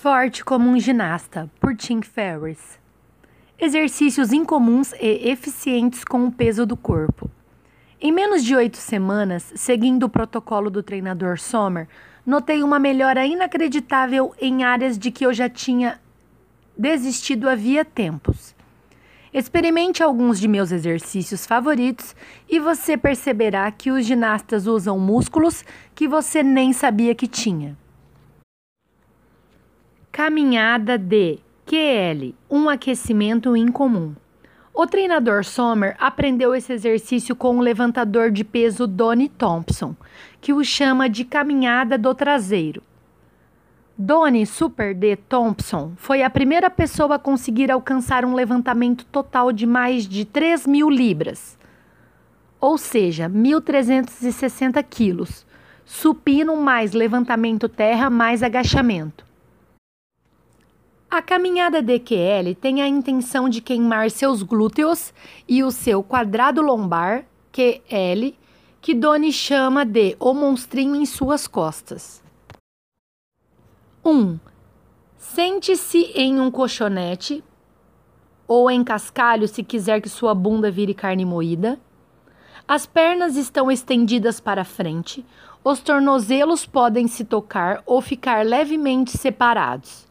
Forte como um ginasta, por Tim Ferriss. Exercícios incomuns e eficientes com o peso do corpo. Em menos de oito semanas, seguindo o protocolo do treinador Sommer, notei uma melhora inacreditável em áreas de que eu já tinha desistido havia tempos. Experimente alguns de meus exercícios favoritos e você perceberá que os ginastas usam músculos que você nem sabia que tinha. Caminhada de QL, um aquecimento incomum. O treinador Sommer aprendeu esse exercício com o levantador de peso Donnie Thompson, que o chama de caminhada do traseiro. Donnie Super D. Thompson foi a primeira pessoa a conseguir alcançar um levantamento total de mais de 3 mil libras, ou seja, 1.360 quilos, supino mais levantamento terra mais agachamento. A caminhada DQL tem a intenção de queimar seus glúteos e o seu quadrado lombar, QL, que Doni chama de o monstrinho em suas costas. 1. Um, Sente-se em um colchonete ou em cascalho se quiser que sua bunda vire carne moída. As pernas estão estendidas para frente, os tornozelos podem se tocar ou ficar levemente separados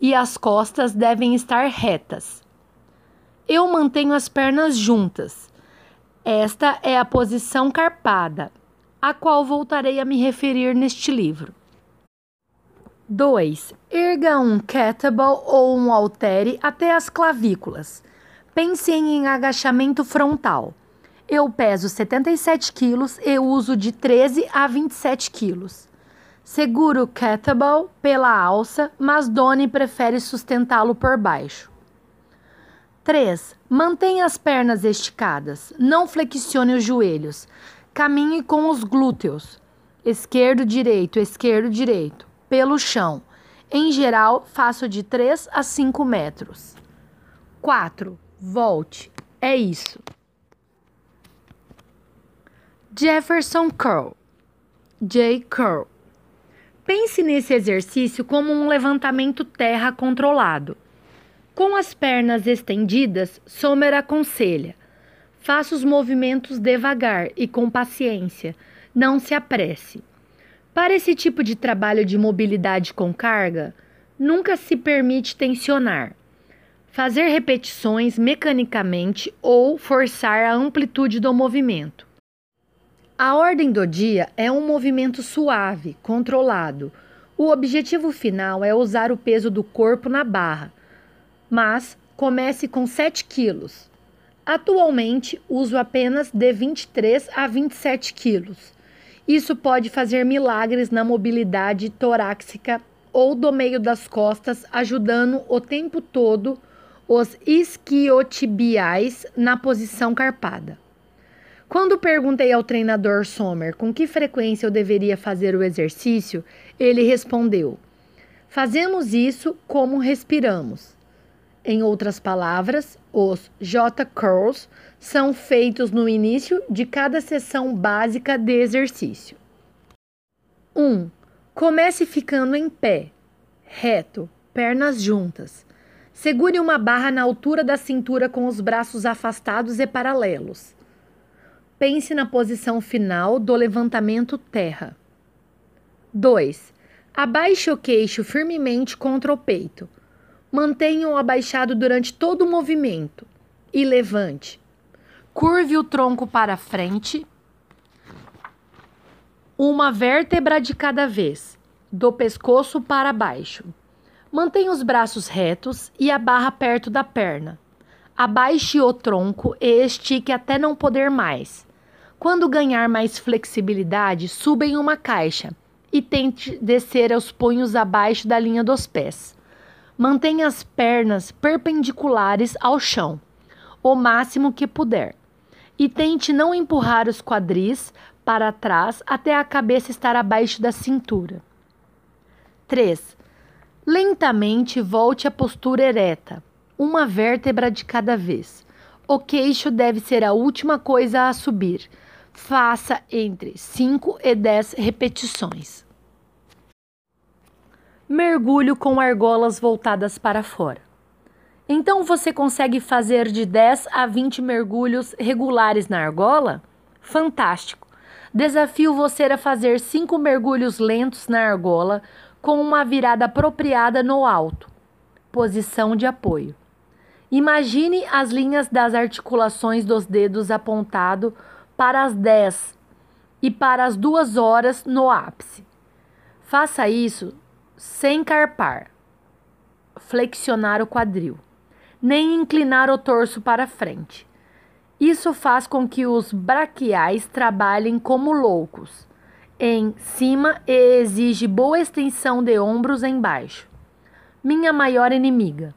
e as costas devem estar retas. Eu mantenho as pernas juntas. Esta é a posição carpada, a qual voltarei a me referir neste livro. 2. Erga um kettlebell ou um haltere até as clavículas. Pense em agachamento frontal. Eu peso 77 quilos e uso de 13 a 27 quilos. Segura o kettlebell pela alça, mas Donnie prefere sustentá-lo por baixo. 3. Mantenha as pernas esticadas. Não flexione os joelhos. Caminhe com os glúteos. Esquerdo, direito, esquerdo, direito. Pelo chão. Em geral, faço de 3 a 5 metros. 4. Volte. É isso. Jefferson Curl. J. Curl. Pense nesse exercício como um levantamento terra controlado. Com as pernas estendidas, Sommer aconselha: faça os movimentos devagar e com paciência, não se apresse. Para esse tipo de trabalho de mobilidade com carga, nunca se permite tensionar. Fazer repetições mecanicamente ou forçar a amplitude do movimento. A ordem do dia é um movimento suave, controlado. O objetivo final é usar o peso do corpo na barra, mas comece com 7 quilos. Atualmente, uso apenas de 23 a 27 quilos. Isso pode fazer milagres na mobilidade torácica ou do meio das costas, ajudando o tempo todo os isquiotibiais na posição carpada. Quando perguntei ao treinador Sommer com que frequência eu deveria fazer o exercício, ele respondeu: Fazemos isso como respiramos. Em outras palavras, os J-curls são feitos no início de cada sessão básica de exercício. 1. Um, comece ficando em pé, reto, pernas juntas. Segure uma barra na altura da cintura com os braços afastados e paralelos. Pense na posição final do levantamento terra. 2. Abaixe o queixo firmemente contra o peito. Mantenha-o abaixado durante todo o movimento e levante. Curve o tronco para frente, uma vértebra de cada vez, do pescoço para baixo. Mantenha os braços retos e a barra perto da perna. Abaixe o tronco e estique até não poder mais. Quando ganhar mais flexibilidade, suba em uma caixa e tente descer aos punhos abaixo da linha dos pés. Mantenha as pernas perpendiculares ao chão, o máximo que puder, e tente não empurrar os quadris para trás até a cabeça estar abaixo da cintura. 3. Lentamente volte à postura ereta, uma vértebra de cada vez. O queixo deve ser a última coisa a subir Faça entre 5 e 10 repetições. mergulho com argolas voltadas para fora. Então você consegue fazer de 10 a 20 mergulhos regulares na argola? Fantástico! Desafio você a fazer 5 mergulhos lentos na argola com uma virada apropriada no alto. Posição de apoio. Imagine as linhas das articulações dos dedos apontado para as 10 e para as 2 horas no ápice. Faça isso sem carpar, flexionar o quadril, nem inclinar o torso para frente. Isso faz com que os braquiais trabalhem como loucos em cima e exige boa extensão de ombros embaixo. Minha maior inimiga.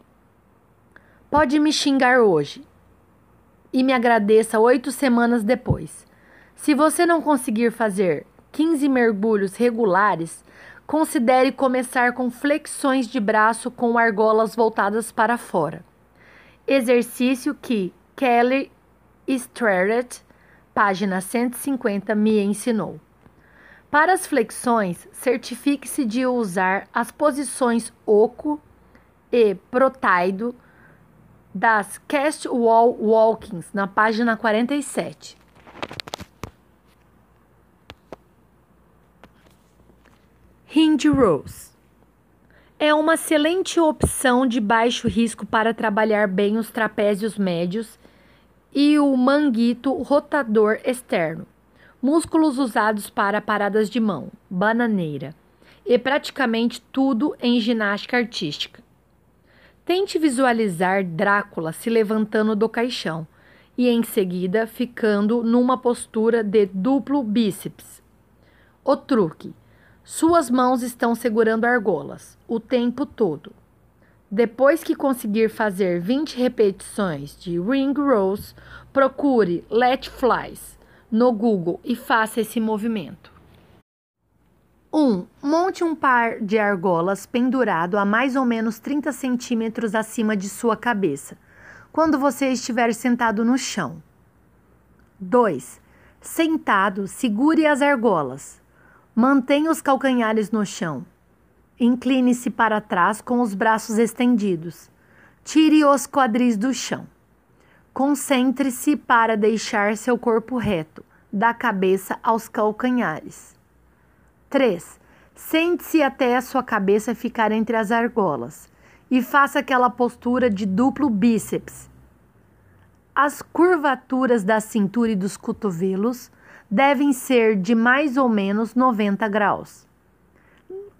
Pode me xingar hoje e me agradeça oito semanas depois. Se você não conseguir fazer 15 mergulhos regulares, considere começar com flexões de braço com argolas voltadas para fora. Exercício que Kelly Starrett, página 150, me ensinou. Para as flexões, certifique-se de usar as posições oco e protaido das Cast Wall Walkings na página 47. Hinge Rows é uma excelente opção de baixo risco para trabalhar bem os trapézios médios e o manguito rotador externo, músculos usados para paradas de mão, bananeira e praticamente tudo em ginástica artística. Tente visualizar Drácula se levantando do caixão e em seguida ficando numa postura de duplo bíceps. O truque: suas mãos estão segurando argolas o tempo todo. Depois que conseguir fazer 20 repetições de ring rows, procure let flies no Google e faça esse movimento. 1. Um, monte um par de argolas pendurado a mais ou menos 30 centímetros acima de sua cabeça, quando você estiver sentado no chão. 2. Sentado, segure as argolas. Mantenha os calcanhares no chão. Incline-se para trás com os braços estendidos. Tire os quadris do chão. Concentre-se para deixar seu corpo reto, da cabeça aos calcanhares. 3. Sente-se até a sua cabeça ficar entre as argolas e faça aquela postura de duplo bíceps. As curvaturas da cintura e dos cotovelos devem ser de mais ou menos 90 graus.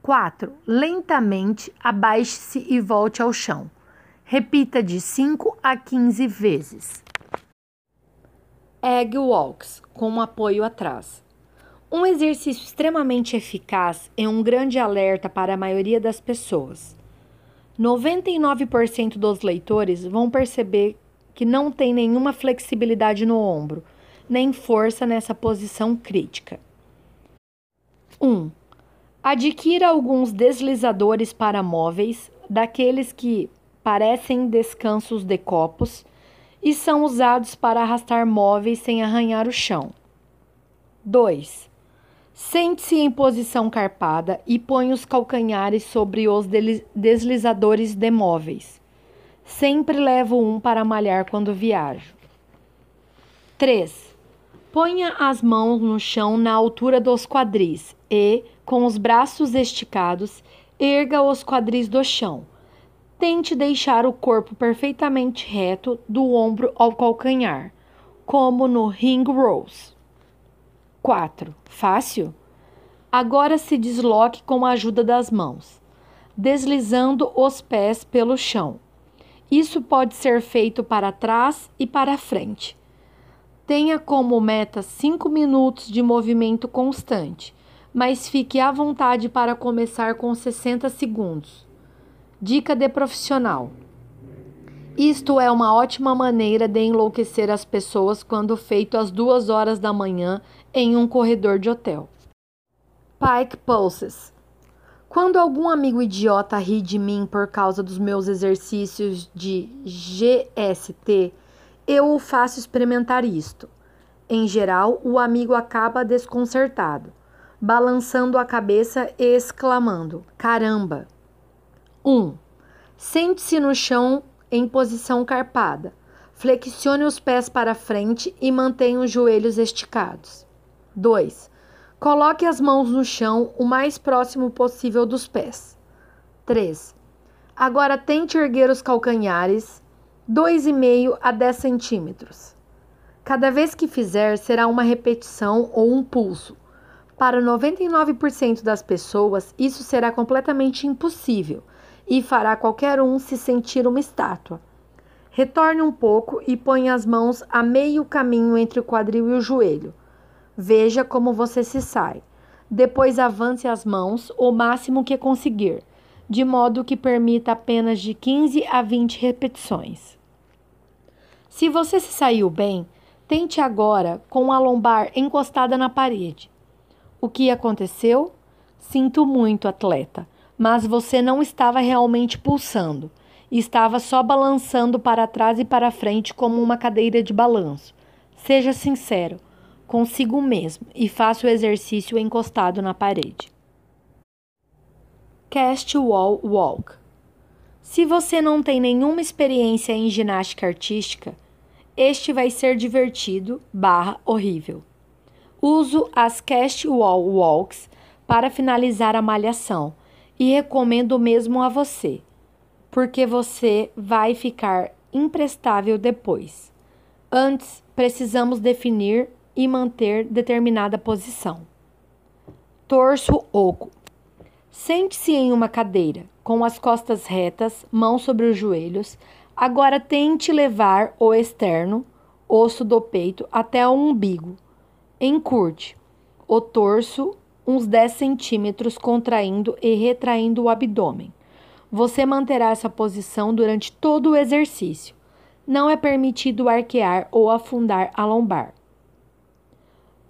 4. Lentamente abaixe-se e volte ao chão. Repita de 5 a 15 vezes. Egg walks com apoio atrás. Um exercício extremamente eficaz e um grande alerta para a maioria das pessoas. 99% dos leitores vão perceber que não tem nenhuma flexibilidade no ombro, nem força nessa posição crítica. 1. Um, adquira alguns deslizadores para móveis, daqueles que parecem descansos de copos e são usados para arrastar móveis sem arranhar o chão. 2. Sente-se em posição carpada e põe os calcanhares sobre os deslizadores de móveis. Sempre levo um para malhar quando viajo. 3. Ponha as mãos no chão na altura dos quadris e, com os braços esticados, erga os quadris do chão. Tente deixar o corpo perfeitamente reto do ombro ao calcanhar, como no ring rows. 4. Fácil? Agora se desloque com a ajuda das mãos, deslizando os pés pelo chão. Isso pode ser feito para trás e para frente. Tenha como meta 5 minutos de movimento constante, mas fique à vontade para começar com 60 segundos. Dica de profissional: isto é uma ótima maneira de enlouquecer as pessoas quando feito às duas horas da manhã em um corredor de hotel. Pike Pulses. Quando algum amigo idiota ri de mim por causa dos meus exercícios de GST, eu o faço experimentar isto. Em geral, o amigo acaba desconcertado, balançando a cabeça e exclamando: Caramba! 1. Sente-se no chão em posição carpada. Flexione os pés para frente e mantenha os joelhos esticados. 2. Coloque as mãos no chão o mais próximo possível dos pés. 3. Agora tente erguer os calcanhares 2,5 a 10 centímetros. Cada vez que fizer, será uma repetição ou um pulso. Para 99% das pessoas, isso será completamente impossível e fará qualquer um se sentir uma estátua. Retorne um pouco e ponha as mãos a meio caminho entre o quadril e o joelho. Veja como você se sai. Depois avance as mãos o máximo que conseguir, de modo que permita apenas de 15 a 20 repetições. Se você se saiu bem, tente agora com a lombar encostada na parede. O que aconteceu? Sinto muito, atleta, mas você não estava realmente pulsando. Estava só balançando para trás e para frente como uma cadeira de balanço. Seja sincero consigo mesmo e faça o exercício encostado na parede. Cast Wall Walk. Se você não tem nenhuma experiência em ginástica artística, este vai ser divertido barra horrível. Uso as Cast Wall Walks para finalizar a malhação e recomendo mesmo a você, porque você vai ficar imprestável depois. Antes, precisamos definir e manter determinada posição. Torso oco. Sente-se em uma cadeira, com as costas retas, mãos sobre os joelhos. Agora tente levar o externo, osso do peito, até o umbigo. Encurte o torso uns 10 centímetros, contraindo e retraindo o abdômen. Você manterá essa posição durante todo o exercício. Não é permitido arquear ou afundar a lombar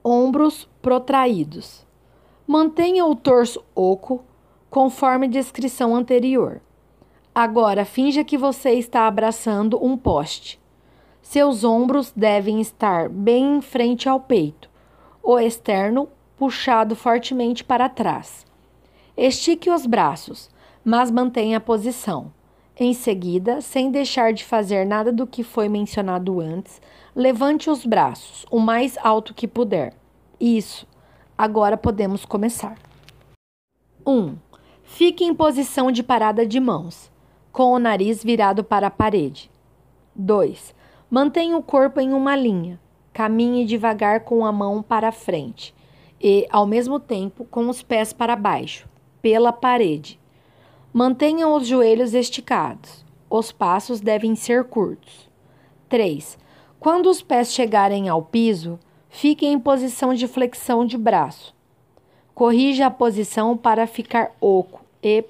ombros protraídos. Mantenha o torso oco, conforme descrição anterior. Agora, finja que você está abraçando um poste. Seus ombros devem estar bem em frente ao peito, o externo puxado fortemente para trás. Estique os braços, mas mantenha a posição. Em seguida, sem deixar de fazer nada do que foi mencionado antes, levante os braços o mais alto que puder. Isso. Agora podemos começar. 1. Um, fique em posição de parada de mãos, com o nariz virado para a parede. 2. Mantenha o corpo em uma linha. Caminhe devagar com a mão para frente e, ao mesmo tempo, com os pés para baixo, pela parede. Mantenha os joelhos esticados. Os passos devem ser curtos. 3. Quando os pés chegarem ao piso, fique em posição de flexão de braço. Corrija a posição para ficar oco e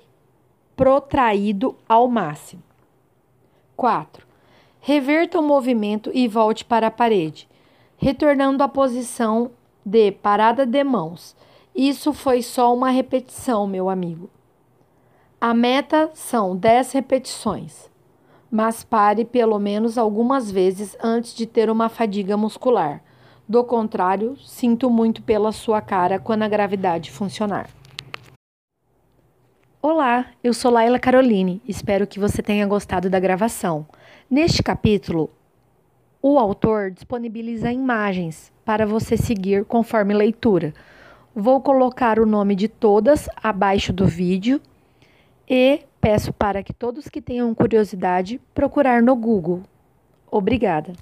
protraído ao máximo. 4. Reverta o movimento e volte para a parede, retornando à posição de parada de mãos. Isso foi só uma repetição, meu amigo. A meta são 10 repetições, mas pare pelo menos algumas vezes antes de ter uma fadiga muscular. Do contrário, sinto muito pela sua cara quando a gravidade funcionar. Olá, eu sou Laila Caroline. Espero que você tenha gostado da gravação. Neste capítulo, o autor disponibiliza imagens para você seguir conforme leitura. Vou colocar o nome de todas abaixo do vídeo e peço para que todos que tenham curiosidade procurar no Google. Obrigada.